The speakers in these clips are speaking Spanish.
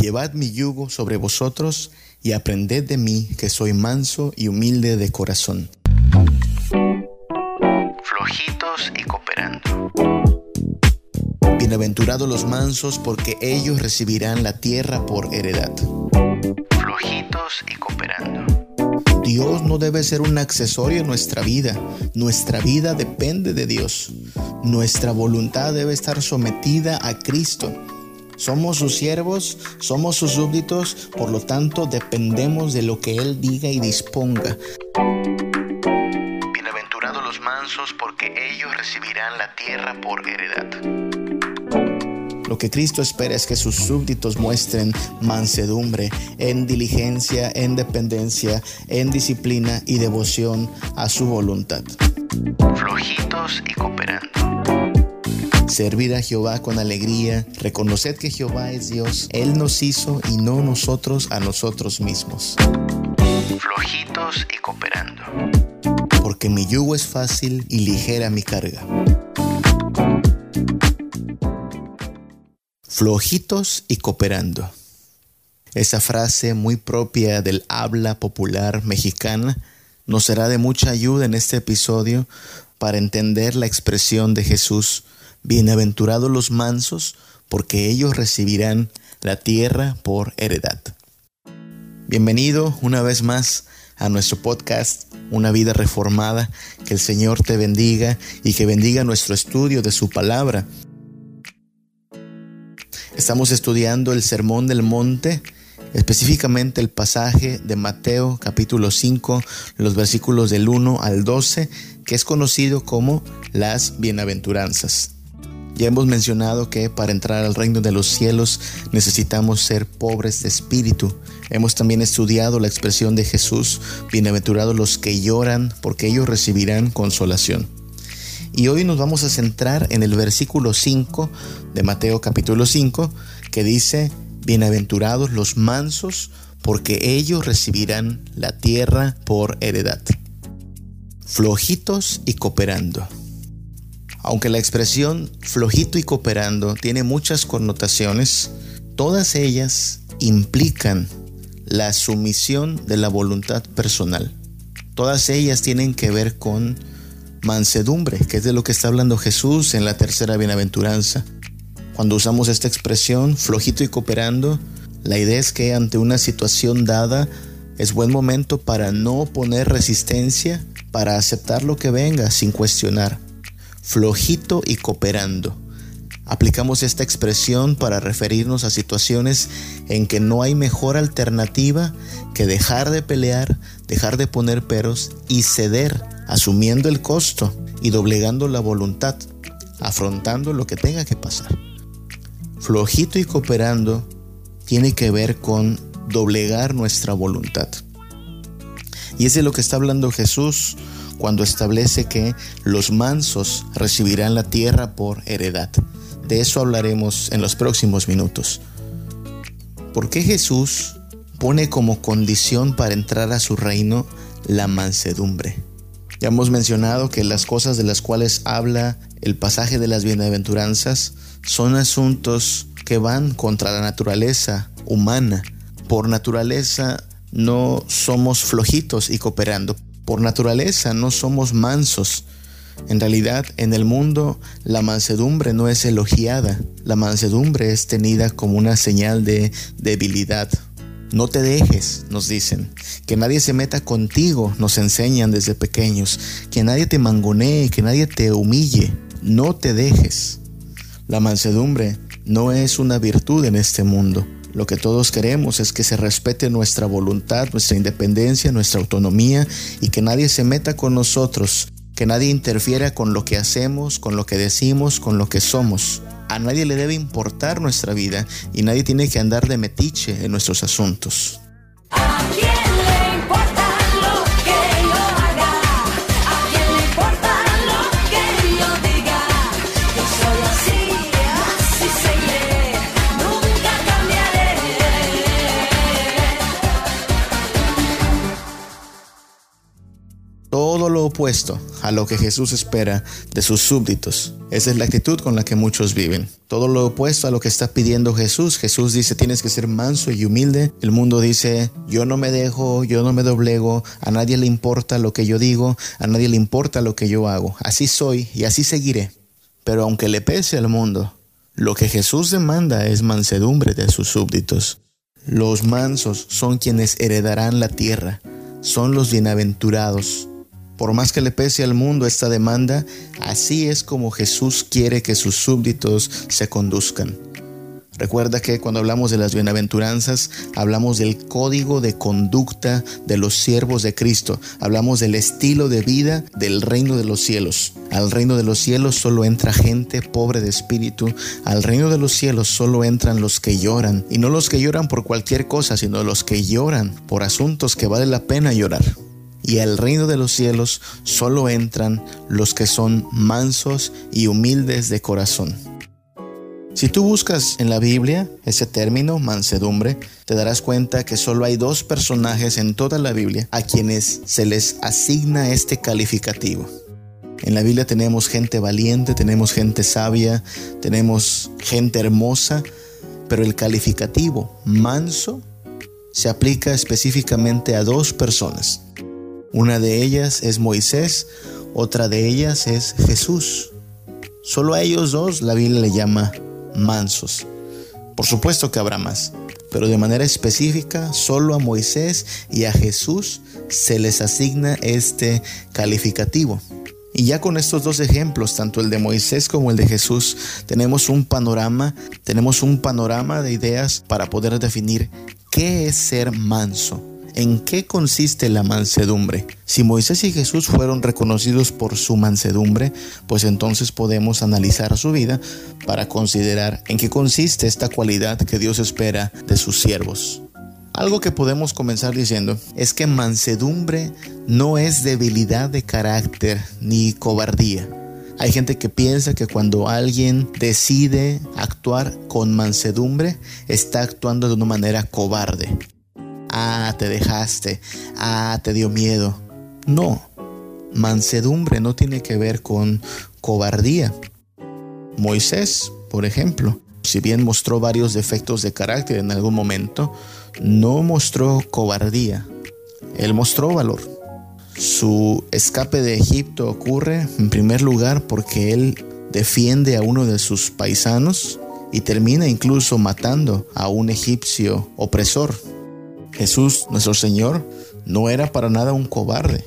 Llevad mi yugo sobre vosotros y aprended de mí, que soy manso y humilde de corazón. Flojitos y cooperando. Bienaventurados los mansos, porque ellos recibirán la tierra por heredad. Flojitos y cooperando. Dios no debe ser un accesorio en nuestra vida. Nuestra vida depende de Dios. Nuestra voluntad debe estar sometida a Cristo. Somos sus siervos, somos sus súbditos, por lo tanto dependemos de lo que Él diga y disponga. Bienaventurados los mansos, porque ellos recibirán la tierra por heredad. Lo que Cristo espera es que sus súbditos muestren mansedumbre en diligencia, en dependencia, en disciplina y devoción a su voluntad. Flojitos y cooperando. Servir a Jehová con alegría, reconoced que Jehová es Dios, Él nos hizo y no nosotros a nosotros mismos. Flojitos y cooperando. Porque mi yugo es fácil y ligera mi carga. Flojitos y cooperando. Esa frase muy propia del habla popular mexicana nos será de mucha ayuda en este episodio para entender la expresión de Jesús Bienaventurados los mansos, porque ellos recibirán la tierra por heredad. Bienvenido una vez más a nuestro podcast Una vida reformada. Que el Señor te bendiga y que bendiga nuestro estudio de su palabra. Estamos estudiando el Sermón del Monte, específicamente el pasaje de Mateo capítulo 5, los versículos del 1 al 12, que es conocido como las bienaventuranzas. Ya hemos mencionado que para entrar al reino de los cielos necesitamos ser pobres de espíritu. Hemos también estudiado la expresión de Jesús, bienaventurados los que lloran, porque ellos recibirán consolación. Y hoy nos vamos a centrar en el versículo 5 de Mateo capítulo 5, que dice, bienaventurados los mansos, porque ellos recibirán la tierra por heredad. Flojitos y cooperando. Aunque la expresión flojito y cooperando tiene muchas connotaciones, todas ellas implican la sumisión de la voluntad personal. Todas ellas tienen que ver con mansedumbre, que es de lo que está hablando Jesús en la tercera bienaventuranza. Cuando usamos esta expresión, flojito y cooperando, la idea es que ante una situación dada es buen momento para no poner resistencia, para aceptar lo que venga sin cuestionar flojito y cooperando. Aplicamos esta expresión para referirnos a situaciones en que no hay mejor alternativa que dejar de pelear, dejar de poner peros y ceder, asumiendo el costo y doblegando la voluntad, afrontando lo que tenga que pasar. Flojito y cooperando tiene que ver con doblegar nuestra voluntad. Y es de lo que está hablando Jesús cuando establece que los mansos recibirán la tierra por heredad. De eso hablaremos en los próximos minutos. ¿Por qué Jesús pone como condición para entrar a su reino la mansedumbre? Ya hemos mencionado que las cosas de las cuales habla el pasaje de las bienaventuranzas son asuntos que van contra la naturaleza humana. Por naturaleza no somos flojitos y cooperando. Por naturaleza no somos mansos. En realidad, en el mundo, la mansedumbre no es elogiada. La mansedumbre es tenida como una señal de debilidad. No te dejes, nos dicen. Que nadie se meta contigo, nos enseñan desde pequeños. Que nadie te mangonee, que nadie te humille. No te dejes. La mansedumbre no es una virtud en este mundo. Lo que todos queremos es que se respete nuestra voluntad, nuestra independencia, nuestra autonomía y que nadie se meta con nosotros, que nadie interfiera con lo que hacemos, con lo que decimos, con lo que somos. A nadie le debe importar nuestra vida y nadie tiene que andar de metiche en nuestros asuntos. A lo que Jesús espera de sus súbditos. Esa es la actitud con la que muchos viven. Todo lo opuesto a lo que está pidiendo Jesús. Jesús dice tienes que ser manso y humilde. El mundo dice yo no me dejo, yo no me doblego, a nadie le importa lo que yo digo, a nadie le importa lo que yo hago. Así soy y así seguiré. Pero aunque le pese al mundo, lo que Jesús demanda es mansedumbre de sus súbditos. Los mansos son quienes heredarán la tierra, son los bienaventurados. Por más que le pese al mundo esta demanda, así es como Jesús quiere que sus súbditos se conduzcan. Recuerda que cuando hablamos de las bienaventuranzas, hablamos del código de conducta de los siervos de Cristo, hablamos del estilo de vida del reino de los cielos. Al reino de los cielos solo entra gente pobre de espíritu, al reino de los cielos solo entran los que lloran, y no los que lloran por cualquier cosa, sino los que lloran por asuntos que vale la pena llorar. Y al reino de los cielos solo entran los que son mansos y humildes de corazón. Si tú buscas en la Biblia ese término, mansedumbre, te darás cuenta que solo hay dos personajes en toda la Biblia a quienes se les asigna este calificativo. En la Biblia tenemos gente valiente, tenemos gente sabia, tenemos gente hermosa, pero el calificativo manso se aplica específicamente a dos personas. Una de ellas es Moisés, otra de ellas es Jesús. Solo a ellos dos la Biblia le llama mansos. Por supuesto que habrá más, pero de manera específica solo a Moisés y a Jesús se les asigna este calificativo. Y ya con estos dos ejemplos, tanto el de Moisés como el de Jesús, tenemos un panorama, tenemos un panorama de ideas para poder definir qué es ser manso. ¿En qué consiste la mansedumbre? Si Moisés y Jesús fueron reconocidos por su mansedumbre, pues entonces podemos analizar su vida para considerar en qué consiste esta cualidad que Dios espera de sus siervos. Algo que podemos comenzar diciendo es que mansedumbre no es debilidad de carácter ni cobardía. Hay gente que piensa que cuando alguien decide actuar con mansedumbre, está actuando de una manera cobarde ah, te dejaste, ah, te dio miedo. No, mansedumbre no tiene que ver con cobardía. Moisés, por ejemplo, si bien mostró varios defectos de carácter en algún momento, no mostró cobardía. Él mostró valor. Su escape de Egipto ocurre en primer lugar porque él defiende a uno de sus paisanos y termina incluso matando a un egipcio opresor. Jesús, nuestro Señor, no era para nada un cobarde.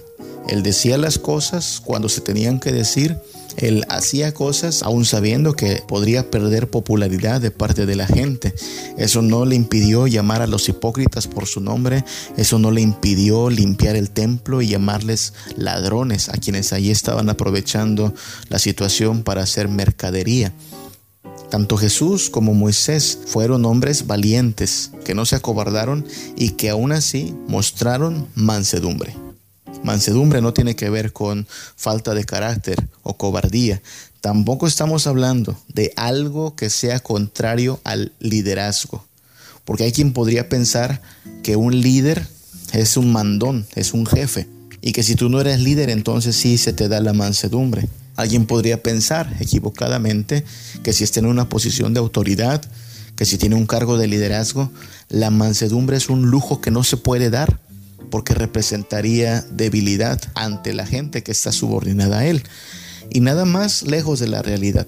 Él decía las cosas cuando se tenían que decir. Él hacía cosas aún sabiendo que podría perder popularidad de parte de la gente. Eso no le impidió llamar a los hipócritas por su nombre. Eso no le impidió limpiar el templo y llamarles ladrones a quienes allí estaban aprovechando la situación para hacer mercadería. Tanto Jesús como Moisés fueron hombres valientes que no se acobardaron y que aún así mostraron mansedumbre. Mansedumbre no tiene que ver con falta de carácter o cobardía. Tampoco estamos hablando de algo que sea contrario al liderazgo. Porque hay quien podría pensar que un líder es un mandón, es un jefe. Y que si tú no eres líder, entonces sí se te da la mansedumbre. Alguien podría pensar equivocadamente que si está en una posición de autoridad, que si tiene un cargo de liderazgo, la mansedumbre es un lujo que no se puede dar porque representaría debilidad ante la gente que está subordinada a él. Y nada más lejos de la realidad.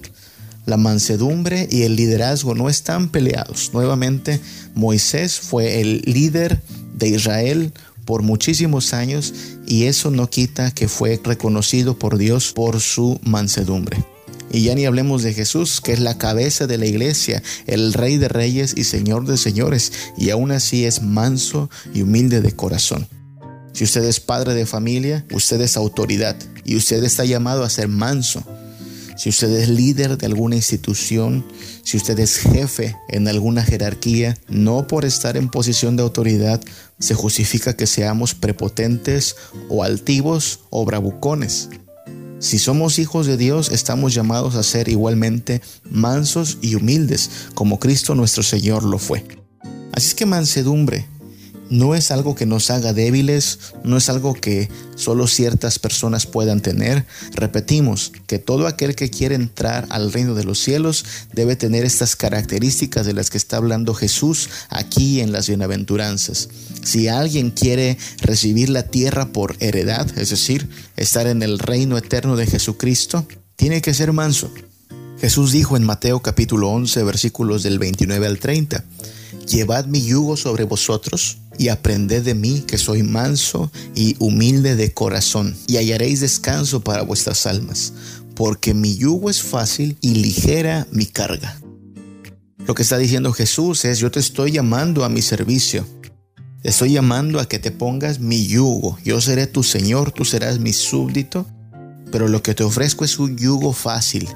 La mansedumbre y el liderazgo no están peleados. Nuevamente, Moisés fue el líder de Israel por muchísimos años y eso no quita que fue reconocido por Dios por su mansedumbre. Y ya ni hablemos de Jesús, que es la cabeza de la iglesia, el rey de reyes y señor de señores, y aún así es manso y humilde de corazón. Si usted es padre de familia, usted es autoridad y usted está llamado a ser manso. Si usted es líder de alguna institución, si usted es jefe en alguna jerarquía, no por estar en posición de autoridad se justifica que seamos prepotentes o altivos o bravucones. Si somos hijos de Dios, estamos llamados a ser igualmente mansos y humildes, como Cristo nuestro Señor lo fue. Así es que mansedumbre no es algo que nos haga débiles, no es algo que solo ciertas personas puedan tener. Repetimos que todo aquel que quiere entrar al reino de los cielos debe tener estas características de las que está hablando Jesús aquí en las bienaventuranzas. Si alguien quiere recibir la tierra por heredad, es decir, estar en el reino eterno de Jesucristo, tiene que ser manso. Jesús dijo en Mateo capítulo 11 versículos del 29 al 30, Llevad mi yugo sobre vosotros y aprended de mí que soy manso y humilde de corazón, y hallaréis descanso para vuestras almas, porque mi yugo es fácil y ligera mi carga. Lo que está diciendo Jesús es, yo te estoy llamando a mi servicio. Te estoy llamando a que te pongas mi yugo. Yo seré tu Señor, tú serás mi súbdito, pero lo que te ofrezco es un yugo fácil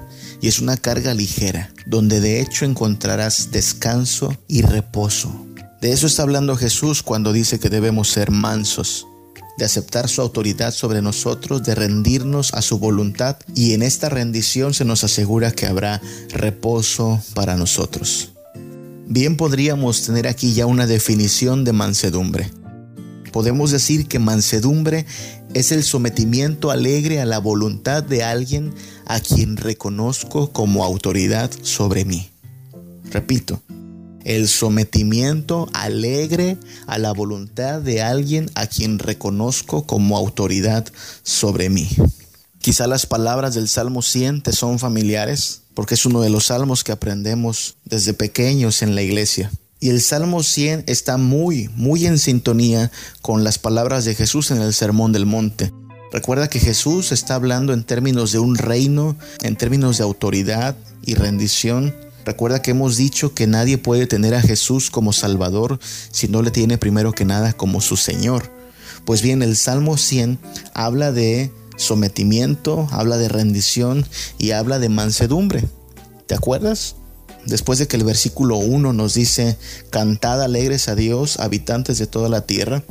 y es una carga ligera, donde de hecho encontrarás descanso y reposo. De eso está hablando Jesús cuando dice que debemos ser mansos, de aceptar su autoridad sobre nosotros, de rendirnos a su voluntad y en esta rendición se nos asegura que habrá reposo para nosotros. Bien podríamos tener aquí ya una definición de mansedumbre. Podemos decir que mansedumbre es el sometimiento alegre a la voluntad de alguien a quien reconozco como autoridad sobre mí. Repito, el sometimiento alegre a la voluntad de alguien a quien reconozco como autoridad sobre mí. Quizá las palabras del Salmo 100 te son familiares, porque es uno de los salmos que aprendemos desde pequeños en la iglesia. Y el Salmo 100 está muy, muy en sintonía con las palabras de Jesús en el Sermón del Monte. Recuerda que Jesús está hablando en términos de un reino, en términos de autoridad y rendición, Recuerda que hemos dicho que nadie puede tener a Jesús como Salvador si no le tiene primero que nada como su Señor. Pues bien, el Salmo 100 habla de sometimiento, habla de rendición y habla de mansedumbre. ¿Te acuerdas? Después de que el versículo 1 nos dice, cantad alegres a Dios, habitantes de toda la tierra,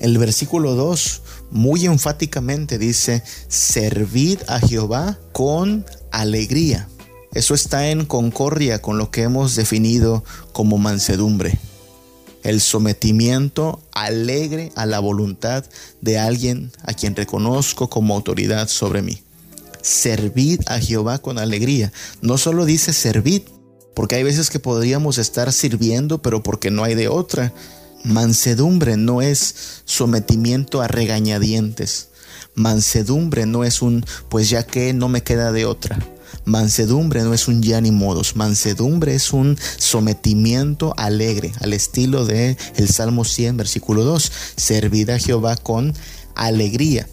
el versículo 2 muy enfáticamente dice, servid a Jehová con alegría. Eso está en concordia con lo que hemos definido como mansedumbre. El sometimiento alegre a la voluntad de alguien a quien reconozco como autoridad sobre mí. Servid a Jehová con alegría. No solo dice servid, porque hay veces que podríamos estar sirviendo, pero porque no hay de otra. Mansedumbre no es sometimiento a regañadientes. Mansedumbre no es un, pues ya que no me queda de otra. Mansedumbre no es un ya ni modos, mansedumbre es un sometimiento alegre, al estilo de el Salmo 100, versículo 2. Servid a Jehová con alegría.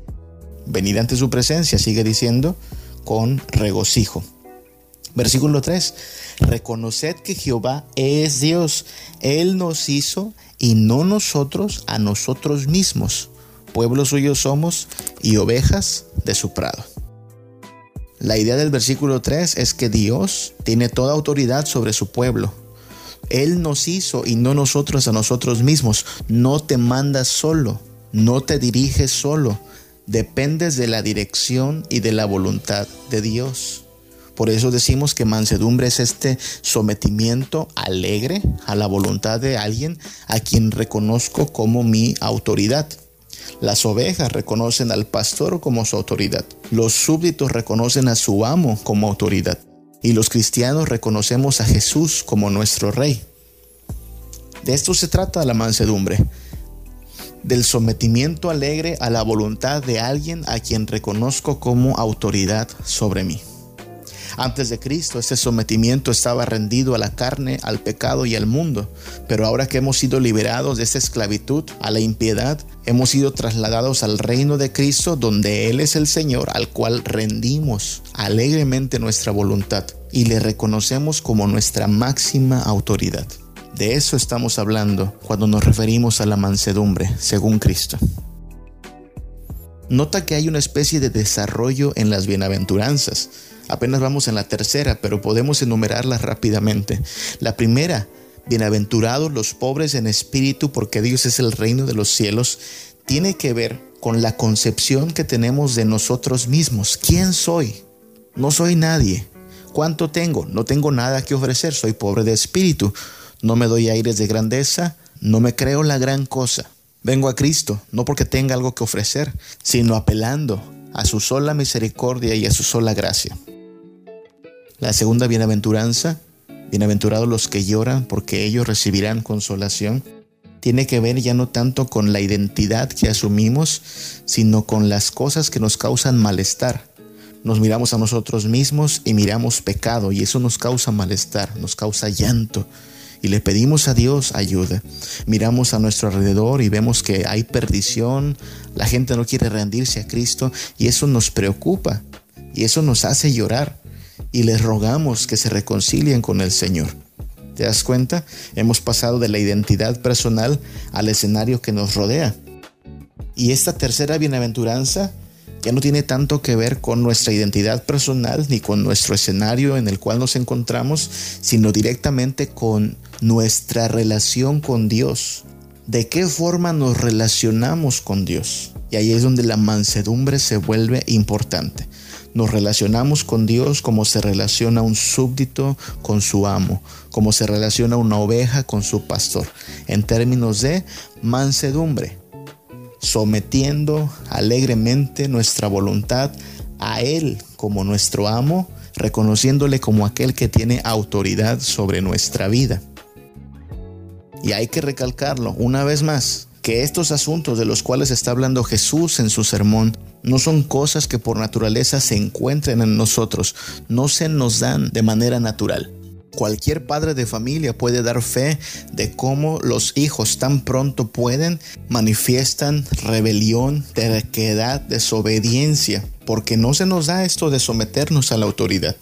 Venid ante su presencia, sigue diciendo, con regocijo. Versículo 3. Reconoced que Jehová es Dios. Él nos hizo y no nosotros a nosotros mismos. Pueblo suyo somos y ovejas de su prado. La idea del versículo 3 es que Dios tiene toda autoridad sobre su pueblo. Él nos hizo y no nosotros a nosotros mismos. No te mandas solo, no te diriges solo. Dependes de la dirección y de la voluntad de Dios. Por eso decimos que mansedumbre es este sometimiento alegre a la voluntad de alguien a quien reconozco como mi autoridad. Las ovejas reconocen al pastor como su autoridad. Los súbditos reconocen a su amo como autoridad. Y los cristianos reconocemos a Jesús como nuestro rey. De esto se trata la mansedumbre. Del sometimiento alegre a la voluntad de alguien a quien reconozco como autoridad sobre mí. Antes de Cristo, ese sometimiento estaba rendido a la carne, al pecado y al mundo. Pero ahora que hemos sido liberados de esa esclavitud a la impiedad, hemos sido trasladados al reino de Cristo, donde Él es el Señor, al cual rendimos alegremente nuestra voluntad y le reconocemos como nuestra máxima autoridad. De eso estamos hablando cuando nos referimos a la mansedumbre, según Cristo. Nota que hay una especie de desarrollo en las bienaventuranzas. Apenas vamos en la tercera, pero podemos enumerarlas rápidamente. La primera, bienaventurados los pobres en espíritu, porque Dios es el reino de los cielos, tiene que ver con la concepción que tenemos de nosotros mismos. ¿Quién soy? No soy nadie. ¿Cuánto tengo? No tengo nada que ofrecer, soy pobre de espíritu. No me doy aires de grandeza, No me creo la gran cosa. Vengo a Cristo, no porque tenga algo que ofrecer, sino apelando a su sola misericordia y a su sola gracia. La segunda bienaventuranza, bienaventurados los que lloran, porque ellos recibirán consolación, tiene que ver ya no tanto con la identidad que asumimos, sino con las cosas que nos causan malestar. Nos miramos a nosotros mismos y miramos pecado y eso nos causa malestar, nos causa llanto, y le pedimos a Dios ayuda. Miramos a nuestro alrededor y vemos que hay perdición, la gente no quiere rendirse a Cristo y eso nos preocupa y eso nos hace llorar y les rogamos que se reconcilien con el Señor. ¿Te das cuenta? Hemos pasado de la identidad personal al escenario que nos rodea. Y esta tercera bienaventuranza ya no tiene tanto que ver con nuestra identidad personal ni con nuestro escenario en el cual nos encontramos, sino directamente con nuestra relación con Dios. ¿De qué forma nos relacionamos con Dios? Y ahí es donde la mansedumbre se vuelve importante. Nos relacionamos con Dios como se relaciona un súbdito con su amo, como se relaciona una oveja con su pastor, en términos de mansedumbre sometiendo alegremente nuestra voluntad a Él como nuestro amo, reconociéndole como aquel que tiene autoridad sobre nuestra vida. Y hay que recalcarlo una vez más, que estos asuntos de los cuales está hablando Jesús en su sermón no son cosas que por naturaleza se encuentren en nosotros, no se nos dan de manera natural. Cualquier padre de familia puede dar fe de cómo los hijos tan pronto pueden manifiestan rebelión, terquedad, desobediencia, porque no se nos da esto de someternos a la autoridad.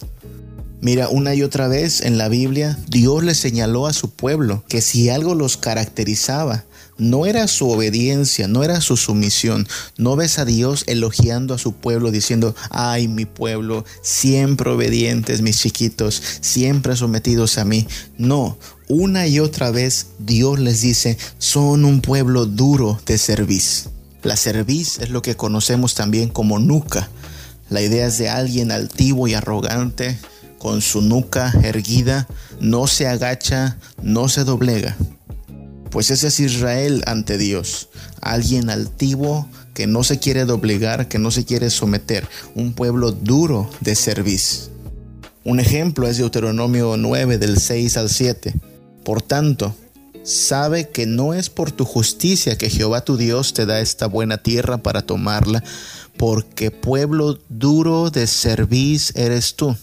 Mira, una y otra vez en la Biblia, Dios le señaló a su pueblo que si algo los caracterizaba, no era su obediencia, no era su sumisión. No ves a Dios elogiando a su pueblo diciendo, ay mi pueblo, siempre obedientes mis chiquitos, siempre sometidos a mí. No, una y otra vez Dios les dice, son un pueblo duro de cerviz. La cerviz es lo que conocemos también como nuca. La idea es de alguien altivo y arrogante, con su nuca erguida, no se agacha, no se doblega. Pues ese es Israel ante Dios, alguien altivo que no se quiere doblegar, que no se quiere someter, un pueblo duro de servicio. Un ejemplo es Deuteronomio 9 del 6 al 7. Por tanto, sabe que no es por tu justicia que Jehová tu Dios te da esta buena tierra para tomarla, porque pueblo duro de cerviz eres tú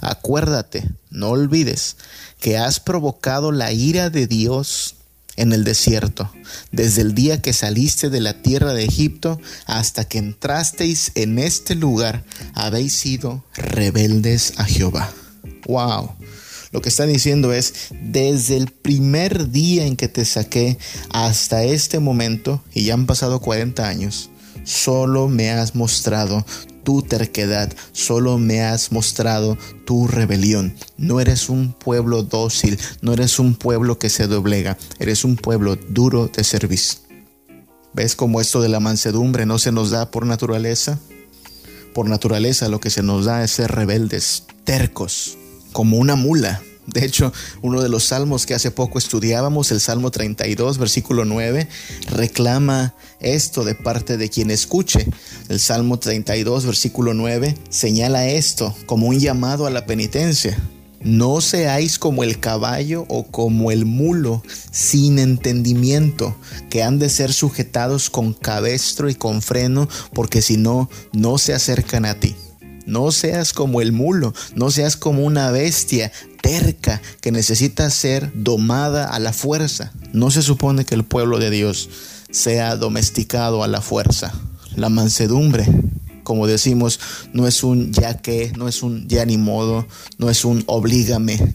Acuérdate, no olvides, que has provocado la ira de Dios en el desierto, desde el día que saliste de la tierra de Egipto hasta que entrasteis en este lugar, habéis sido rebeldes a Jehová. Wow. Lo que está diciendo es, desde el primer día en que te saqué hasta este momento, y ya han pasado 40 años, solo me has mostrado tu terquedad, solo me has mostrado tu rebelión. No eres un pueblo dócil, no eres un pueblo que se doblega, eres un pueblo duro de servicio. ¿Ves cómo esto de la mansedumbre no se nos da por naturaleza? Por naturaleza lo que se nos da es ser rebeldes, tercos, como una mula, de hecho, uno de los salmos que hace poco estudiábamos, el Salmo 32, versículo 9, reclama esto de parte de quien escuche. El Salmo 32, versículo 9, señala esto como un llamado a la penitencia. No seáis como el caballo o como el mulo sin entendimiento, que han de ser sujetados con cabestro y con freno, porque si no, no se acercan a ti. No seas como el mulo, no seas como una bestia terca que necesita ser domada a la fuerza. No se supone que el pueblo de Dios sea domesticado a la fuerza. La mansedumbre, como decimos, no es un ya que, no es un ya ni modo, no es un oblígame.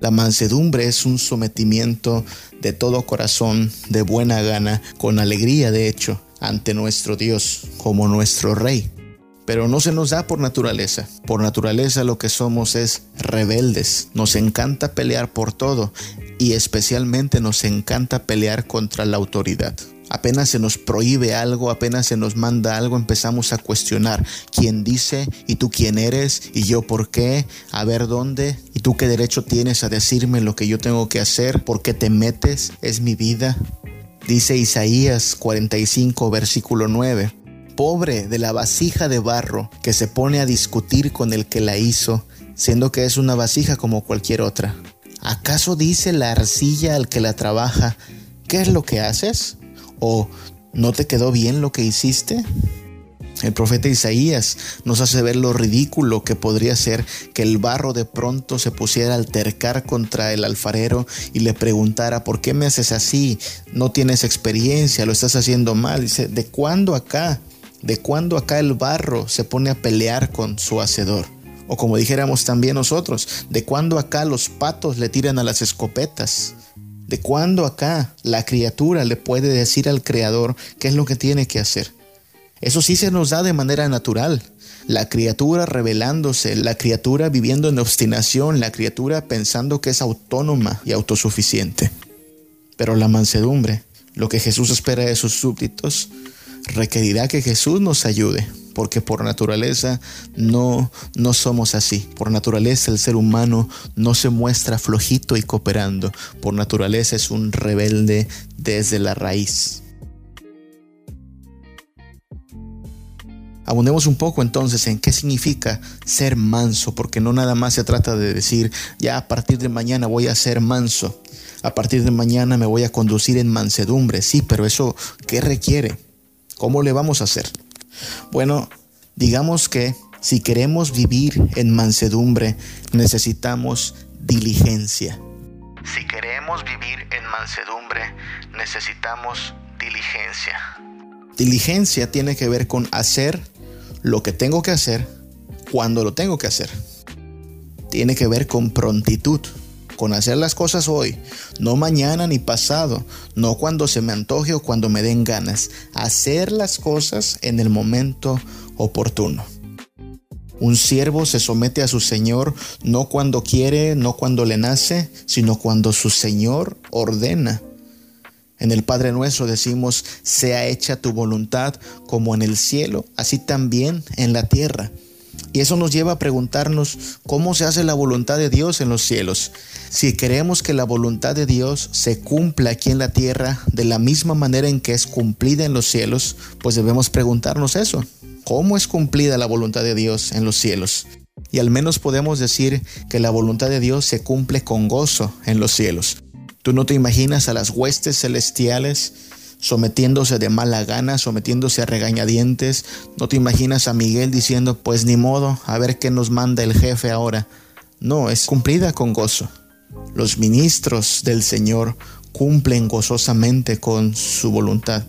La mansedumbre es un sometimiento de todo corazón, de buena gana, con alegría de hecho, ante nuestro Dios como nuestro Rey pero no se nos da por naturaleza. Por naturaleza lo que somos es rebeldes. Nos encanta pelear por todo y especialmente nos encanta pelear contra la autoridad. Apenas se nos prohíbe algo, apenas se nos manda algo, empezamos a cuestionar quién dice y tú quién eres y yo por qué, a ver dónde y tú qué derecho tienes a decirme lo que yo tengo que hacer, por qué te metes, es mi vida. Dice Isaías 45 versículo 9, pobre de la vasija de barro que se pone a discutir con el que la hizo, siendo que es una vasija como cualquier otra. ¿Acaso dice la arcilla al que la trabaja, ¿qué es lo que haces? ¿O no te quedó bien lo que hiciste? El profeta Isaías nos hace ver lo ridículo que podría ser que el barro de pronto se pusiera a altercar contra el alfarero y le preguntara, ¿por qué me haces así? No tienes experiencia, lo estás haciendo mal. Dice, ¿de cuándo acá? ¿De cuándo acá el barro se pone a pelear con su hacedor? O como dijéramos también nosotros, ¿de cuándo acá los patos le tiran a las escopetas? ¿De cuándo acá la criatura le puede decir al Creador qué es lo que tiene que hacer? Eso sí se nos da de manera natural. La criatura revelándose, la criatura viviendo en obstinación, la criatura pensando que es autónoma y autosuficiente. Pero la mansedumbre, lo que Jesús espera de sus súbditos, requerirá que Jesús nos ayude porque por naturaleza no, no somos así. Por naturaleza el ser humano no se muestra flojito y cooperando. Por naturaleza es un rebelde desde la raíz. Abundemos un poco entonces en qué significa ser manso, porque no nada más se trata de decir, ya a partir de mañana voy a ser manso, a partir de mañana me voy a conducir en mansedumbre, sí, pero eso, ¿qué requiere? ¿Cómo le vamos a hacer? Bueno, digamos que si queremos vivir en mansedumbre, necesitamos diligencia. Si queremos vivir en mansedumbre, necesitamos diligencia. Diligencia tiene que ver con hacer lo que tengo que hacer cuando lo tengo que hacer. Tiene que ver con prontitud con hacer las cosas hoy, no mañana ni pasado, no cuando se me antoje o cuando me den ganas, hacer las cosas en el momento oportuno. Un siervo se somete a su Señor no cuando quiere, no cuando le nace, sino cuando su Señor ordena. En el Padre nuestro decimos, sea hecha tu voluntad como en el cielo, así también en la tierra. Y eso nos lleva a preguntarnos cómo se hace la voluntad de Dios en los cielos. Si queremos que la voluntad de Dios se cumpla aquí en la tierra de la misma manera en que es cumplida en los cielos, pues debemos preguntarnos eso. ¿Cómo es cumplida la voluntad de Dios en los cielos? Y al menos podemos decir que la voluntad de Dios se cumple con gozo en los cielos. Tú no te imaginas a las huestes celestiales sometiéndose de mala gana, sometiéndose a regañadientes. No te imaginas a Miguel diciendo, pues ni modo, a ver qué nos manda el jefe ahora. No, es cumplida con gozo. Los ministros del Señor cumplen gozosamente con su voluntad.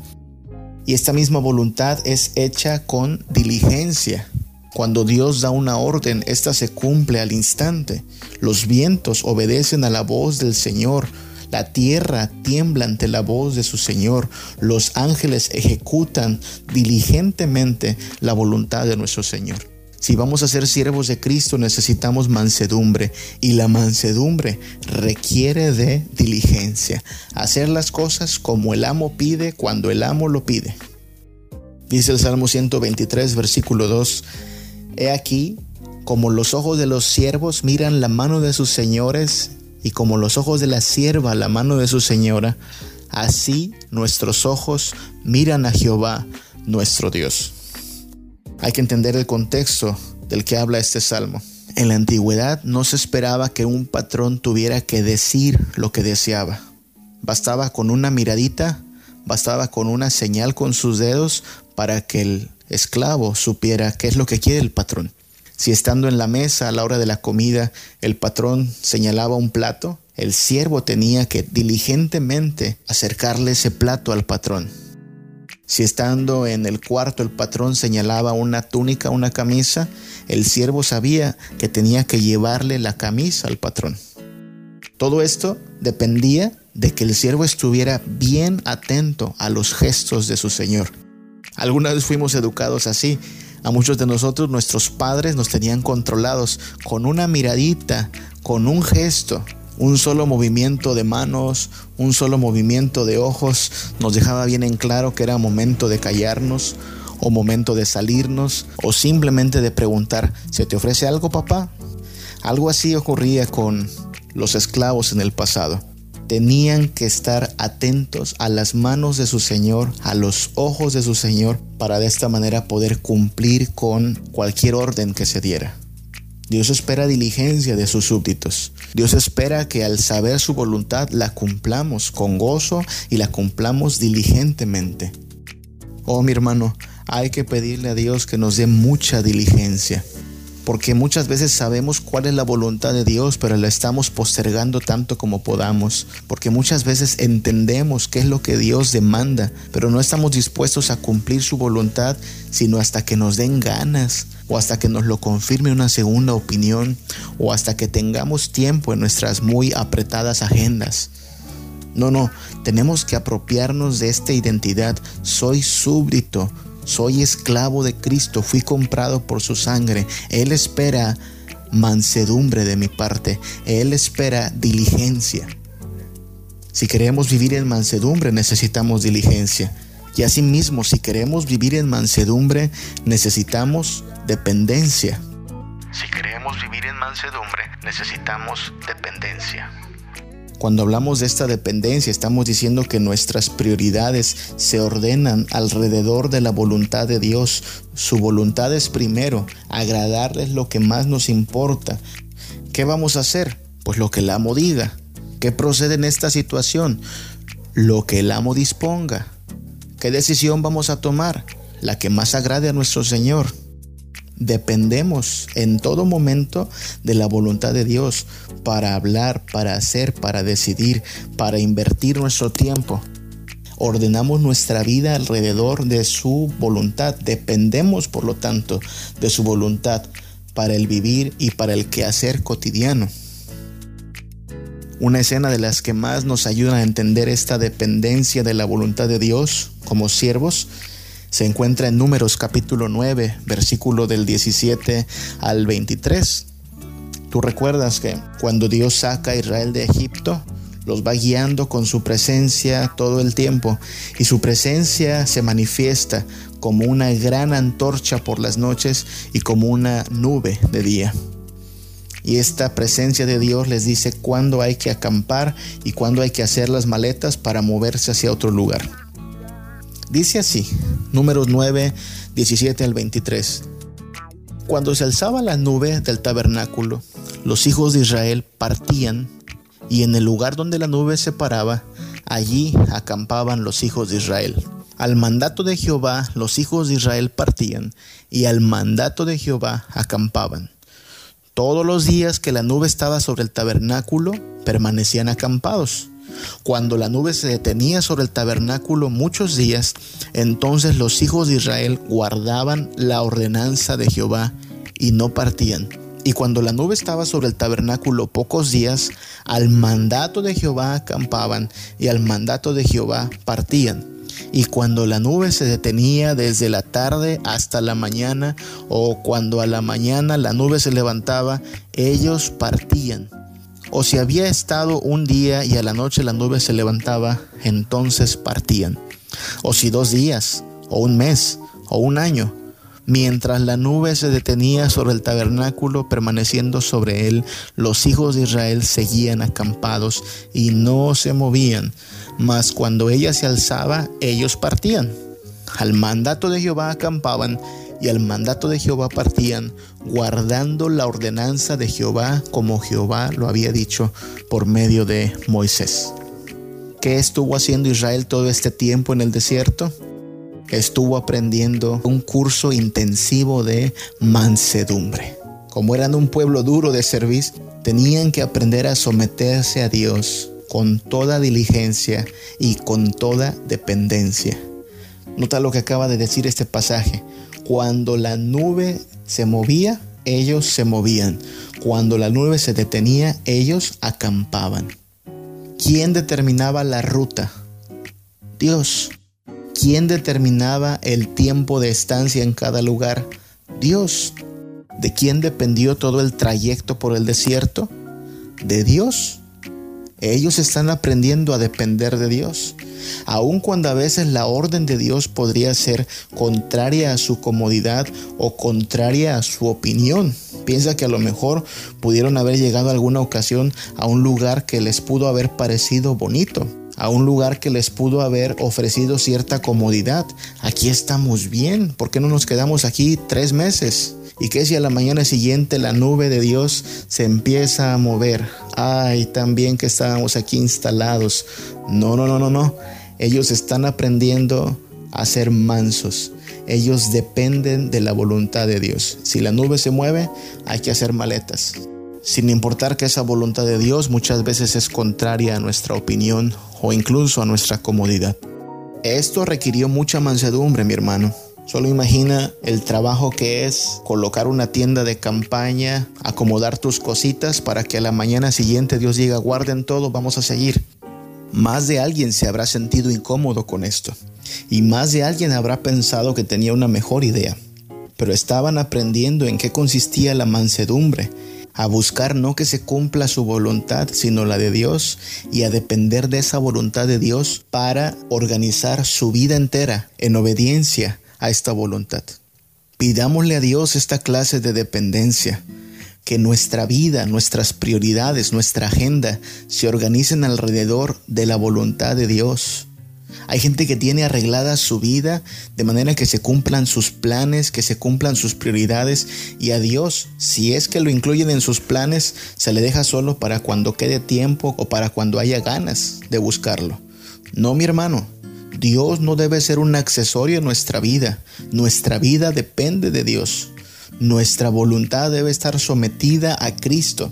Y esta misma voluntad es hecha con diligencia. Cuando Dios da una orden, ésta se cumple al instante. Los vientos obedecen a la voz del Señor. La tierra tiembla ante la voz de su Señor. Los ángeles ejecutan diligentemente la voluntad de nuestro Señor. Si vamos a ser siervos de Cristo necesitamos mansedumbre y la mansedumbre requiere de diligencia. Hacer las cosas como el amo pide cuando el amo lo pide. Dice el Salmo 123, versículo 2, He aquí, como los ojos de los siervos miran la mano de sus señores y como los ojos de la sierva la mano de su señora, así nuestros ojos miran a Jehová, nuestro Dios. Hay que entender el contexto del que habla este salmo. En la antigüedad no se esperaba que un patrón tuviera que decir lo que deseaba. Bastaba con una miradita, bastaba con una señal con sus dedos para que el esclavo supiera qué es lo que quiere el patrón. Si estando en la mesa a la hora de la comida el patrón señalaba un plato, el siervo tenía que diligentemente acercarle ese plato al patrón. Si estando en el cuarto el patrón señalaba una túnica, una camisa, el siervo sabía que tenía que llevarle la camisa al patrón. Todo esto dependía de que el siervo estuviera bien atento a los gestos de su señor. Alguna vez fuimos educados así, a muchos de nosotros nuestros padres nos tenían controlados con una miradita, con un gesto, Un solo movimiento de manos, un solo movimiento de ojos nos dejaba bien en claro que era momento de callarnos o momento de salirnos o simplemente de preguntar, ¿se te ofrece algo papá? Algo así ocurría con los esclavos en el pasado. Tenían que estar atentos a las manos de su Señor, a los ojos de su Señor, para de esta manera poder cumplir con cualquier orden que se diera. Dios espera diligencia de sus súbditos. Dios espera que al saber su voluntad la cumplamos con gozo y la cumplamos diligentemente. Oh mi hermano, hay que pedirle a Dios que nos dé mucha diligencia, porque muchas veces sabemos cuál es la voluntad de Dios, pero la estamos postergando tanto como podamos, porque muchas veces entendemos qué es lo que Dios demanda, pero no estamos dispuestos a cumplir su voluntad, sino hasta que nos den ganas o hasta que nos lo confirme una segunda opinión, o hasta que tengamos tiempo en nuestras muy apretadas agendas. No, no, tenemos que apropiarnos de esta identidad. Soy súbdito, soy esclavo de Cristo, fui comprado por su sangre. Él espera mansedumbre de mi parte, Él espera diligencia. Si queremos vivir en mansedumbre necesitamos diligencia. Y asimismo, si queremos vivir en mansedumbre, necesitamos dependencia. Si queremos vivir en mansedumbre, necesitamos dependencia. Cuando hablamos de esta dependencia, estamos diciendo que nuestras prioridades se ordenan alrededor de la voluntad de Dios. Su voluntad es primero, agradarles lo que más nos importa. ¿Qué vamos a hacer? Pues lo que el amo diga. ¿Qué procede en esta situación? Lo que el amo disponga. ¿Qué decisión vamos a tomar? La que más agrade a nuestro Señor. Dependemos en todo momento de la voluntad de Dios para hablar, para hacer, para decidir, para invertir nuestro tiempo. Ordenamos nuestra vida alrededor de su voluntad. Dependemos, por lo tanto, de su voluntad para el vivir y para el quehacer cotidiano. Una escena de las que más nos ayuda a entender esta dependencia de la voluntad de Dios como siervos se encuentra en Números capítulo 9, versículo del 17 al 23. Tú recuerdas que cuando Dios saca a Israel de Egipto, los va guiando con su presencia todo el tiempo y su presencia se manifiesta como una gran antorcha por las noches y como una nube de día y esta presencia de Dios les dice cuándo hay que acampar y cuándo hay que hacer las maletas para moverse hacia otro lugar. Dice así, números 9, 17 al 23. Cuando se alzaba la nube del tabernáculo, los hijos de Israel partían y en el lugar donde la nube se paraba, allí acampaban los hijos de Israel. Al mandato de Jehová los hijos de Israel partían y al mandato de Jehová acampaban. Todos los días que la nube estaba sobre el tabernáculo, permanecían acampados. Cuando la nube se detenía sobre el tabernáculo muchos días, entonces los hijos de Israel guardaban la ordenanza de Jehová y no partían. Y cuando la nube estaba sobre el tabernáculo pocos días, al mandato de Jehová acampaban y al mandato de Jehová partían y cuando la nube se detenía desde la tarde hasta la mañana o cuando a la mañana la nube se levantaba, ellos partían. O si había estado un día y a la noche la nube se levantaba, entonces partían. O si dos días, o un mes, o un año, Mientras la nube se detenía sobre el tabernáculo, permaneciendo sobre él, los hijos de Israel seguían acampados y no se movían. Mas cuando ella se alzaba, ellos partían. Al mandato de Jehová acampaban y al mandato de Jehová partían, guardando la ordenanza de Jehová como Jehová lo había dicho por medio de Moisés. ¿Qué estuvo haciendo Israel todo este tiempo en el desierto? estuvo aprendiendo un curso intensivo de mansedumbre. Como eran un pueblo duro de servicio, tenían que aprender a someterse a Dios con toda diligencia y con toda dependencia. Nota lo que acaba de decir este pasaje. Cuando la nube se movía, ellos se movían. Cuando la nube se detenía, ellos acampaban. ¿Quién determinaba la ruta? Dios. ¿Quién determinaba el tiempo de estancia en cada lugar? Dios. ¿De quién dependió todo el trayecto por el desierto? De Dios. Ellos están aprendiendo a depender de Dios, aun cuando a veces la orden de Dios podría ser contraria a su comodidad o contraria a su opinión. Piensa que a lo mejor pudieron haber llegado alguna ocasión a un lugar que les pudo haber parecido bonito, a un lugar que les pudo haber ofrecido cierta comodidad. Aquí estamos bien, ¿por qué no nos quedamos aquí tres meses? ¿Y qué si a la mañana siguiente la nube de Dios se empieza a mover? Ay, también que estábamos aquí instalados. No, no, no, no, no. Ellos están aprendiendo a ser mansos. Ellos dependen de la voluntad de Dios. Si la nube se mueve, hay que hacer maletas. Sin importar que esa voluntad de Dios muchas veces es contraria a nuestra opinión o incluso a nuestra comodidad. Esto requirió mucha mansedumbre, mi hermano. Solo imagina el trabajo que es colocar una tienda de campaña, acomodar tus cositas para que a la mañana siguiente Dios diga, guarden todo, vamos a seguir. Más de alguien se habrá sentido incómodo con esto y más de alguien habrá pensado que tenía una mejor idea. Pero estaban aprendiendo en qué consistía la mansedumbre, a buscar no que se cumpla su voluntad, sino la de Dios, y a depender de esa voluntad de Dios para organizar su vida entera en obediencia a esta voluntad. Pidámosle a Dios esta clase de dependencia, que nuestra vida, nuestras prioridades, nuestra agenda se organicen alrededor de la voluntad de Dios. Hay gente que tiene arreglada su vida de manera que se cumplan sus planes, que se cumplan sus prioridades y a Dios, si es que lo incluyen en sus planes, se le deja solo para cuando quede tiempo o para cuando haya ganas de buscarlo. No, mi hermano, Dios no debe ser un accesorio en nuestra vida. Nuestra vida depende de Dios. Nuestra voluntad debe estar sometida a Cristo.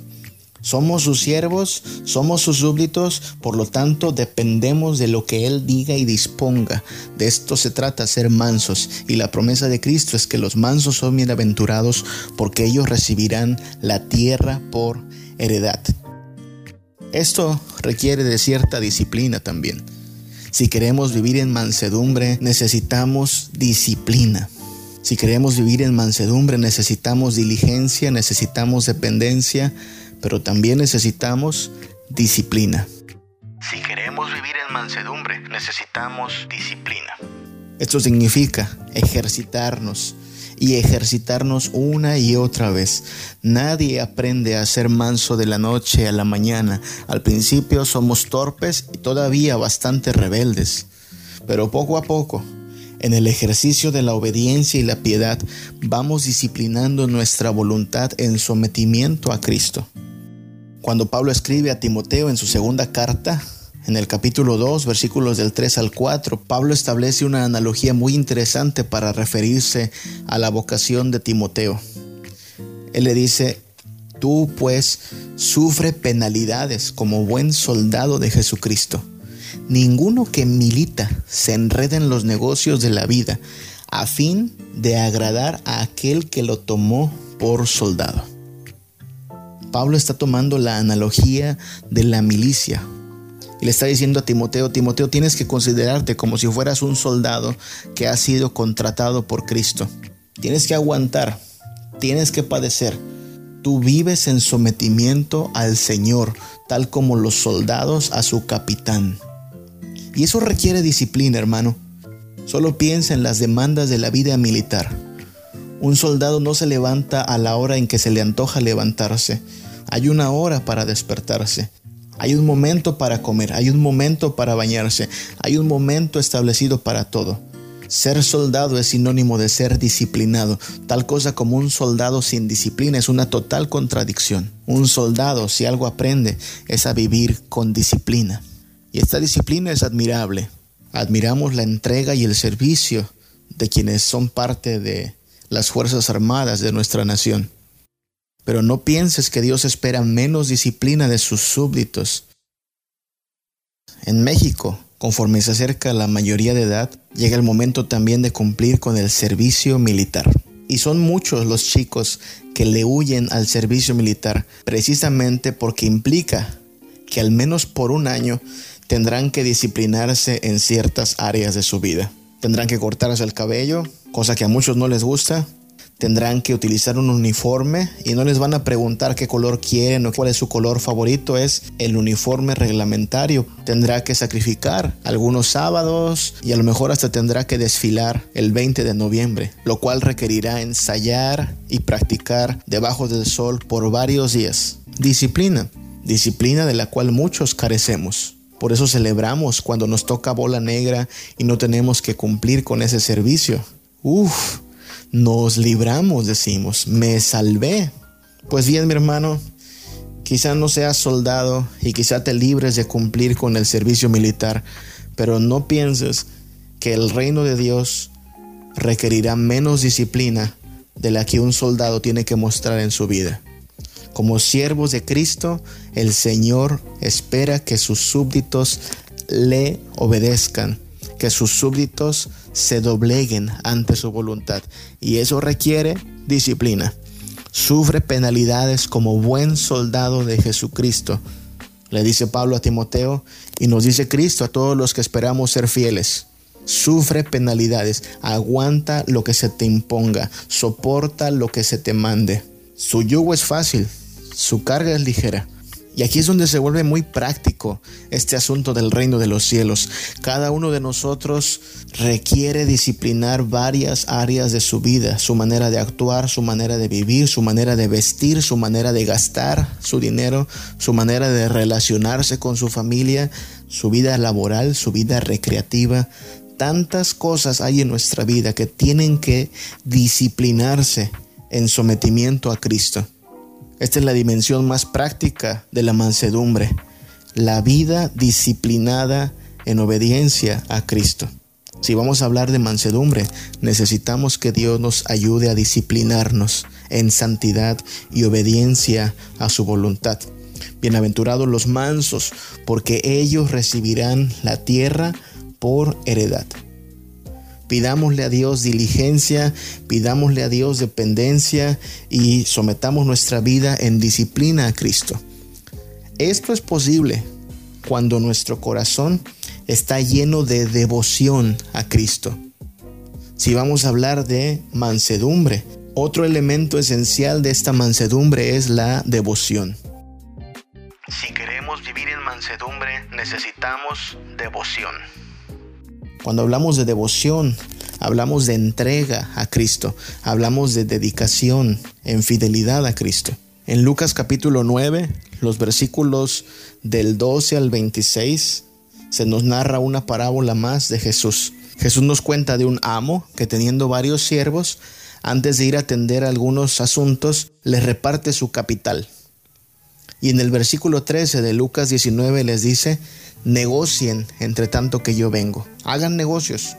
Somos sus siervos, somos sus súbditos, por lo tanto dependemos de lo que Él diga y disponga. De esto se trata, ser mansos. Y la promesa de Cristo es que los mansos son bienaventurados porque ellos recibirán la tierra por heredad. Esto requiere de cierta disciplina también. Si queremos vivir en mansedumbre, necesitamos disciplina. Si queremos vivir en mansedumbre, necesitamos diligencia, necesitamos dependencia, pero también necesitamos disciplina. Si queremos vivir en mansedumbre, necesitamos disciplina. Esto significa ejercitarnos, y ejercitarnos una y otra vez. Nadie aprende a ser manso de la noche a la mañana. Al principio somos torpes y todavía bastante rebeldes. Pero poco a poco, en el ejercicio de la obediencia y la piedad, vamos disciplinando nuestra voluntad en sometimiento a Cristo. Cuando Pablo escribe a Timoteo en su segunda carta, en el capítulo 2, versículos del 3 al 4, Pablo establece una analogía muy interesante para referirse a la vocación de Timoteo. Él le dice, tú pues sufre penalidades como buen soldado de Jesucristo. Ninguno que milita se enreda en los negocios de la vida a fin de agradar a aquel que lo tomó por soldado. Pablo está tomando la analogía de la milicia y le está diciendo a Timoteo, Timoteo, tienes que considerarte como si fueras un soldado que ha sido contratado por Cristo. Tienes que aguantar, tienes que padecer. Tú vives en sometimiento al Señor, tal como los soldados a su capitán. Y eso requiere disciplina, hermano. Solo piensa en las demandas de la vida militar. Un soldado no se levanta a la hora en que se le antoja levantarse. Hay una hora para despertarse. Hay un momento para comer, hay un momento para bañarse, hay un momento establecido para todo. Ser soldado es sinónimo de ser disciplinado. Tal cosa como un soldado sin disciplina es una total contradicción. Un soldado, si algo aprende, es a vivir con disciplina. Y esta disciplina es admirable. Admiramos la entrega y el servicio de quienes son parte de las Fuerzas Armadas de nuestra nación. Pero no pienses que Dios espera menos disciplina de sus súbditos. En México, conforme se acerca la mayoría de edad, llega el momento también de cumplir con el servicio militar. Y son muchos los chicos que le huyen al servicio militar precisamente porque implica que al menos por un año tendrán que disciplinarse en ciertas áreas de su vida. Tendrán que cortarse el cabello, cosa que a muchos no les gusta, tendrán que utilizar un uniforme y no les van a preguntar qué color quieren o cuál es su color favorito, es el uniforme reglamentario. Tendrá que sacrificar algunos sábados y a lo mejor hasta tendrá que desfilar el 20 de noviembre, lo cual requerirá ensayar y practicar debajo del sol por varios días. Disciplina, disciplina de la cual muchos carecemos. Por eso celebramos cuando nos toca bola negra y no tenemos que cumplir con ese servicio. Uf, nos libramos, decimos, me salvé. Pues bien, mi hermano, quizá no seas soldado y quizá te libres de cumplir con el servicio militar, pero no pienses que el reino de Dios requerirá menos disciplina de la que un soldado tiene que mostrar en su vida. Como siervos de Cristo, el Señor espera que sus súbditos le obedezcan, que sus súbditos se dobleguen ante su voluntad. Y eso requiere disciplina. Sufre penalidades como buen soldado de Jesucristo. Le dice Pablo a Timoteo y nos dice Cristo a todos los que esperamos ser fieles. Sufre penalidades, aguanta lo que se te imponga, soporta lo que se te mande. Su yugo es fácil, su carga es ligera. Y aquí es donde se vuelve muy práctico este asunto del reino de los cielos. Cada uno de nosotros requiere disciplinar varias áreas de su vida, su manera de actuar, su manera de vivir, su manera de vestir, su manera de gastar su dinero, su manera de relacionarse con su familia, su vida laboral, su vida recreativa. Tantas cosas hay en nuestra vida que tienen que disciplinarse en sometimiento a Cristo. Esta es la dimensión más práctica de la mansedumbre, la vida disciplinada en obediencia a Cristo. Si vamos a hablar de mansedumbre, necesitamos que Dios nos ayude a disciplinarnos en santidad y obediencia a su voluntad. Bienaventurados los mansos, porque ellos recibirán la tierra por heredad. Pidámosle a Dios diligencia, pidámosle a Dios dependencia y sometamos nuestra vida en disciplina a Cristo. Esto es posible cuando nuestro corazón está lleno de devoción a Cristo. Si vamos a hablar de mansedumbre, otro elemento esencial de esta mansedumbre es la devoción. Si queremos vivir en mansedumbre, necesitamos devoción. Cuando hablamos de devoción, hablamos de entrega a Cristo, hablamos de dedicación en fidelidad a Cristo. En Lucas capítulo 9, los versículos del 12 al 26, se nos narra una parábola más de Jesús. Jesús nos cuenta de un amo que teniendo varios siervos, antes de ir a atender algunos asuntos, les reparte su capital. Y en el versículo 13 de Lucas 19 les dice, negocien entre tanto que yo vengo, hagan negocios.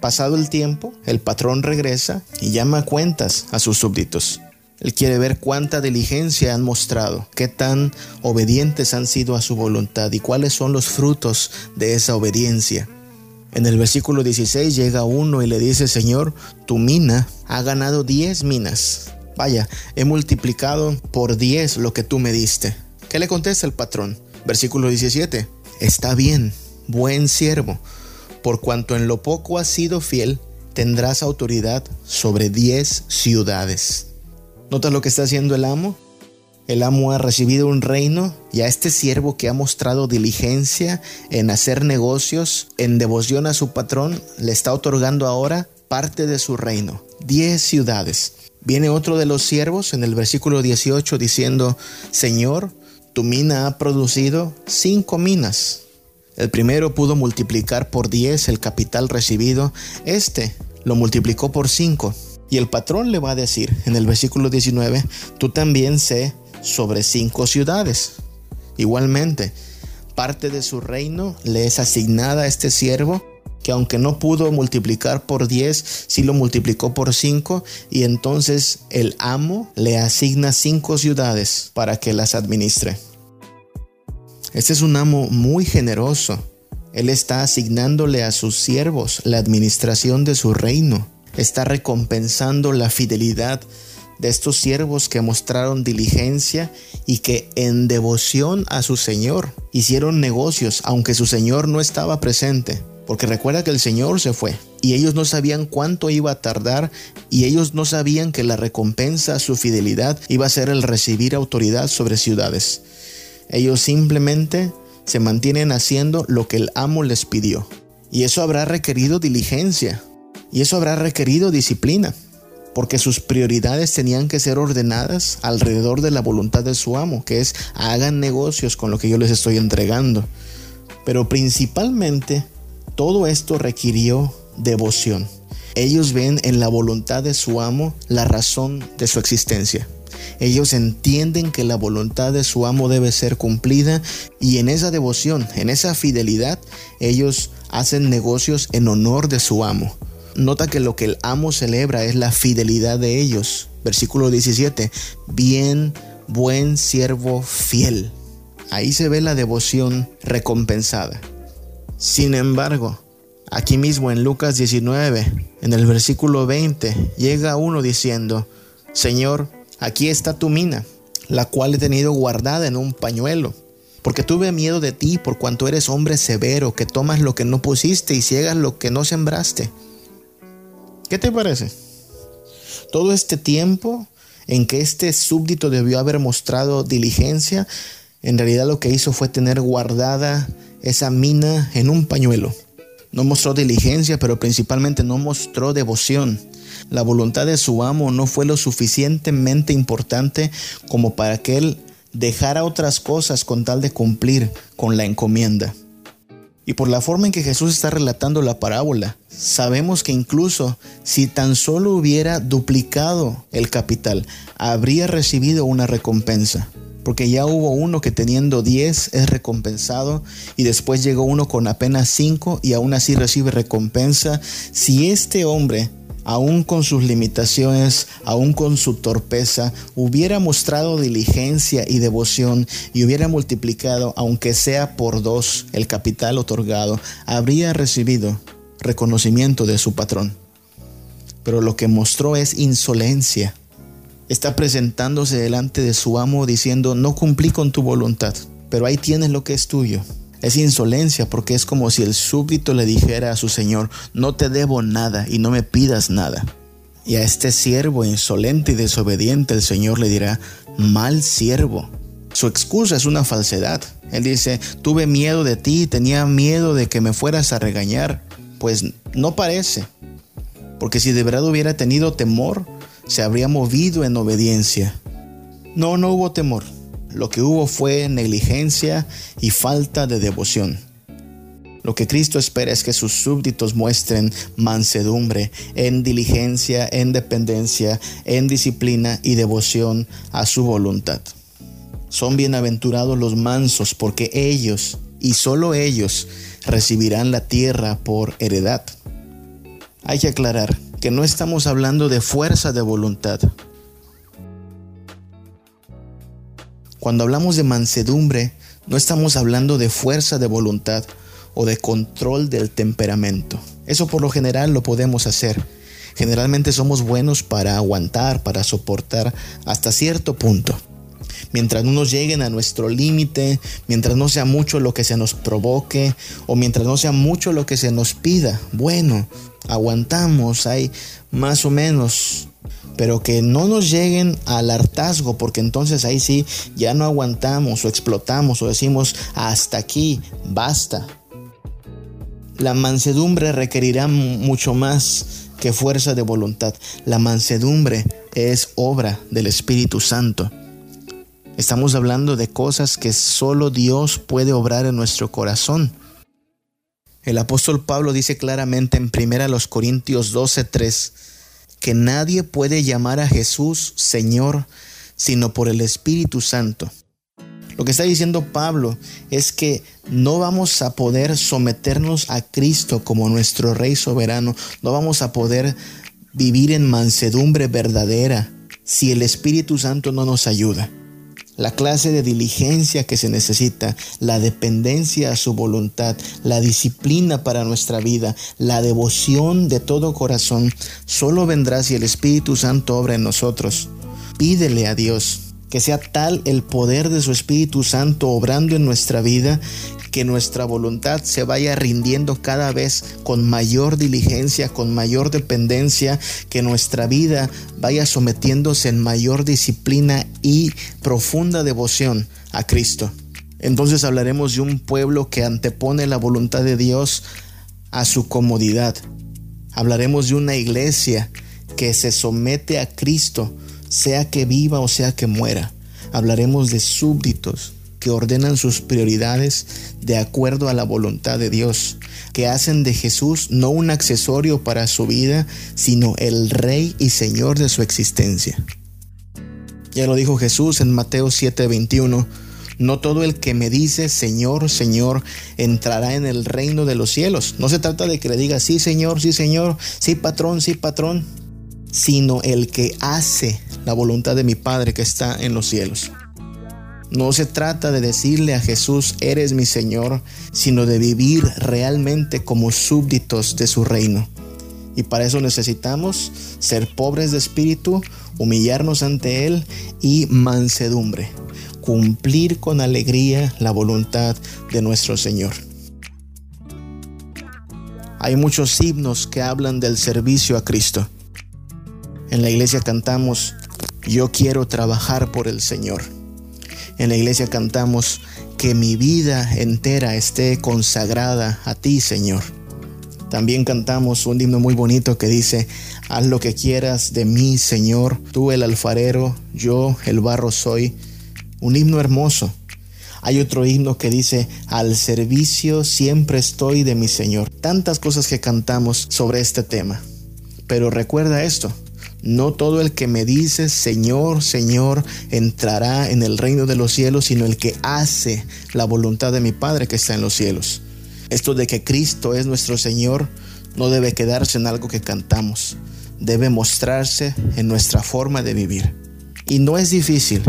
Pasado el tiempo, el patrón regresa y llama cuentas a sus súbditos. Él quiere ver cuánta diligencia han mostrado, qué tan obedientes han sido a su voluntad y cuáles son los frutos de esa obediencia. En el versículo 16 llega uno y le dice, Señor, tu mina ha ganado 10 minas. Vaya, he multiplicado por 10 lo que tú me diste. ¿Qué le contesta el patrón? Versículo 17. Está bien, buen siervo, por cuanto en lo poco has sido fiel, tendrás autoridad sobre diez ciudades. ¿Notas lo que está haciendo el amo? El amo ha recibido un reino y a este siervo que ha mostrado diligencia en hacer negocios, en devoción a su patrón, le está otorgando ahora parte de su reino, diez ciudades. Viene otro de los siervos en el versículo 18 diciendo, Señor, tu mina ha producido cinco minas. El primero pudo multiplicar por diez el capital recibido, este lo multiplicó por cinco. Y el patrón le va a decir en el versículo 19, tú también sé sobre cinco ciudades. Igualmente, parte de su reino le es asignada a este siervo que aunque no pudo multiplicar por 10, sí lo multiplicó por 5 y entonces el amo le asigna 5 ciudades para que las administre. Este es un amo muy generoso. Él está asignándole a sus siervos la administración de su reino. Está recompensando la fidelidad de estos siervos que mostraron diligencia y que en devoción a su Señor hicieron negocios aunque su Señor no estaba presente Porque recuerda que el Señor se fue y ellos no sabían cuánto iba a tardar y ellos no sabían que la recompensa a su fidelidad iba a ser el recibir autoridad sobre ciudades. Ellos simplemente se mantienen haciendo lo que el amo les pidió. Y eso habrá requerido diligencia. Y eso habrá requerido disciplina. Porque sus prioridades tenían que ser ordenadas alrededor de la voluntad de su amo, que es hagan negocios con lo que yo les estoy entregando. Pero principalmente todo esto requirió devoción. Ellos ven en la voluntad de su amo la razón de su existencia. Ellos entienden que la voluntad de su amo debe ser cumplida y en esa devoción, en esa fidelidad, ellos hacen negocios en honor de su amo. Nota que lo que el amo celebra es la fidelidad de ellos. Versículo 17. Bien, buen siervo fiel. Ahí se ve la devoción recompensada. Sin embargo, aquí mismo en Lucas 19, en el versículo 20, llega uno diciendo, Señor, aquí está tu mina, la cual he tenido guardada en un pañuelo, porque tuve miedo de ti por cuanto eres hombre severo, que tomas lo que no pusiste y ciegas lo que no sembraste. ¿Qué te parece? Todo este tiempo en que este súbdito debió haber mostrado diligencia, en realidad lo que hizo fue tener guardada esa mina en un pañuelo. No mostró diligencia, pero principalmente no mostró devoción. La voluntad de su amo no fue lo suficientemente importante como para que él dejara otras cosas con tal de cumplir con la encomienda. Y por la forma en que Jesús está relatando la parábola, sabemos que incluso si tan solo hubiera duplicado el capital, habría recibido una recompensa porque ya hubo uno que teniendo 10 es recompensado y después llegó uno con apenas 5 y aún así recibe recompensa. Si este hombre, aún con sus limitaciones, aún con su torpeza, hubiera mostrado diligencia y devoción y hubiera multiplicado, aunque sea por dos, el capital otorgado, habría recibido reconocimiento de su patrón. Pero lo que mostró es insolencia está presentándose delante de su amo diciendo, no cumplí con tu voluntad, pero ahí tienes lo que es tuyo. Es insolencia porque es como si el súbdito le dijera a su señor, no te debo nada y no me pidas nada. Y a este siervo insolente y desobediente el Señor le dirá, mal siervo. Su excusa es una falsedad. Él dice, tuve miedo de ti, tenía miedo de que me fueras a regañar. Pues no parece. Porque si de verdad hubiera tenido temor, se habría movido en obediencia. No, no hubo temor. Lo que hubo fue negligencia y falta de devoción. Lo que Cristo espera es que sus súbditos muestren mansedumbre en diligencia, en dependencia, en disciplina y devoción a su voluntad. Son bienaventurados los mansos porque ellos, y solo ellos, recibirán la tierra por heredad. Hay que aclarar, que no estamos hablando de fuerza de voluntad. Cuando hablamos de mansedumbre, no estamos hablando de fuerza de voluntad o de control del temperamento. Eso por lo general lo podemos hacer. Generalmente somos buenos para aguantar, para soportar hasta cierto punto. Mientras no nos lleguen a nuestro límite, mientras no sea mucho lo que se nos provoque o mientras no sea mucho lo que se nos pida, bueno, aguantamos, hay más o menos, pero que no nos lleguen al hartazgo, porque entonces ahí sí ya no aguantamos o explotamos o decimos hasta aquí, basta. La mansedumbre requerirá mucho más que fuerza de voluntad. La mansedumbre es obra del Espíritu Santo. Estamos hablando de cosas que solo Dios puede obrar en nuestro corazón. El apóstol Pablo dice claramente en 1 Corintios 12:3 que nadie puede llamar a Jesús Señor sino por el Espíritu Santo. Lo que está diciendo Pablo es que no vamos a poder someternos a Cristo como nuestro Rey soberano, no vamos a poder vivir en mansedumbre verdadera si el Espíritu Santo no nos ayuda la clase de diligencia que se necesita, la dependencia a su voluntad, la disciplina para nuestra vida, la devoción de todo corazón, solo vendrá si el Espíritu Santo obra en nosotros. Pídele a Dios que sea tal el poder de su Espíritu Santo obrando en nuestra vida que nuestra voluntad se vaya rindiendo cada vez con mayor diligencia, con mayor dependencia, que nuestra vida vaya sometiéndose en mayor disciplina y profunda devoción a Cristo. Entonces hablaremos de un pueblo que antepone la voluntad de Dios a su comodidad. Hablaremos de una iglesia que se somete a Cristo, sea que viva o sea que muera. Hablaremos de súbditos que ordenan sus prioridades de acuerdo a la voluntad de Dios, que hacen de Jesús no un accesorio para su vida, sino el Rey y Señor de su existencia. Ya lo dijo Jesús en Mateo 7:21, no todo el que me dice Señor, Señor, entrará en el reino de los cielos. No se trata de que le diga sí, Señor, sí, Señor, sí, patrón, sí, patrón, sino el que hace la voluntad de mi Padre que está en los cielos. No se trata de decirle a Jesús, eres mi Señor, sino de vivir realmente como súbditos de su reino. Y para eso necesitamos ser pobres de espíritu, humillarnos ante Él y mansedumbre, cumplir con alegría la voluntad de nuestro Señor. Hay muchos himnos que hablan del servicio a Cristo. En la iglesia cantamos, yo quiero trabajar por el Señor. En la iglesia cantamos que mi vida entera esté consagrada a ti, Señor. También cantamos un himno muy bonito que dice, haz lo que quieras de mí, Señor, tú el alfarero, yo el barro soy. Un himno hermoso. Hay otro himno que dice, al servicio siempre estoy de mi Señor. Tantas cosas que cantamos sobre este tema. Pero recuerda esto, no todo el que me dice Señor, Señor entrará en el reino de los cielos, sino el que hace la voluntad de mi Padre que está en los cielos. Esto de que Cristo es nuestro Señor no debe quedarse en algo que cantamos, debe mostrarse en nuestra forma de vivir. Y no es difícil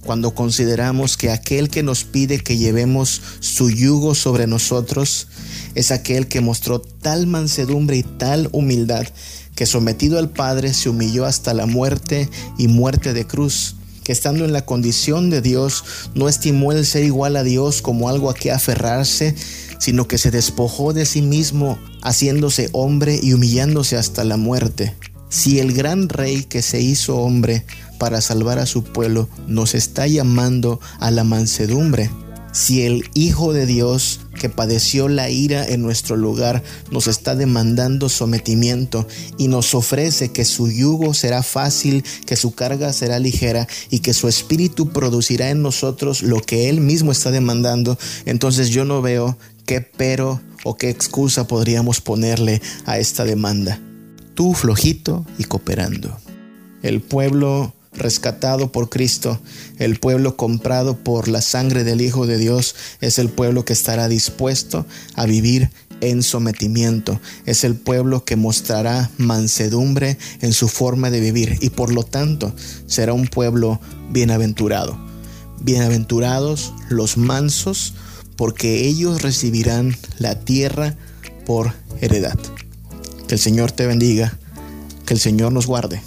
cuando consideramos que aquel que nos pide que llevemos su yugo sobre nosotros es aquel que mostró tal mansedumbre y tal humildad que sometido al Padre se humilló hasta la muerte y muerte de cruz, que estando en la condición de Dios no estimó el ser igual a Dios como algo a que aferrarse, sino que se despojó de sí mismo, haciéndose hombre y humillándose hasta la muerte. Si el gran rey que se hizo hombre para salvar a su pueblo nos está llamando a la mansedumbre, si el Hijo de Dios que padeció la ira en nuestro lugar nos está demandando sometimiento y nos ofrece que su yugo será fácil, que su carga será ligera y que su espíritu producirá en nosotros lo que Él mismo está demandando, entonces yo no veo qué pero o qué excusa podríamos ponerle a esta demanda. Tú flojito y cooperando. El pueblo rescatado por Cristo, el pueblo comprado por la sangre del Hijo de Dios, es el pueblo que estará dispuesto a vivir en sometimiento. Es el pueblo que mostrará mansedumbre en su forma de vivir y por lo tanto será un pueblo bienaventurado. Bienaventurados los mansos, porque ellos recibirán la tierra por heredad. Que el Señor te bendiga, que el Señor nos guarde.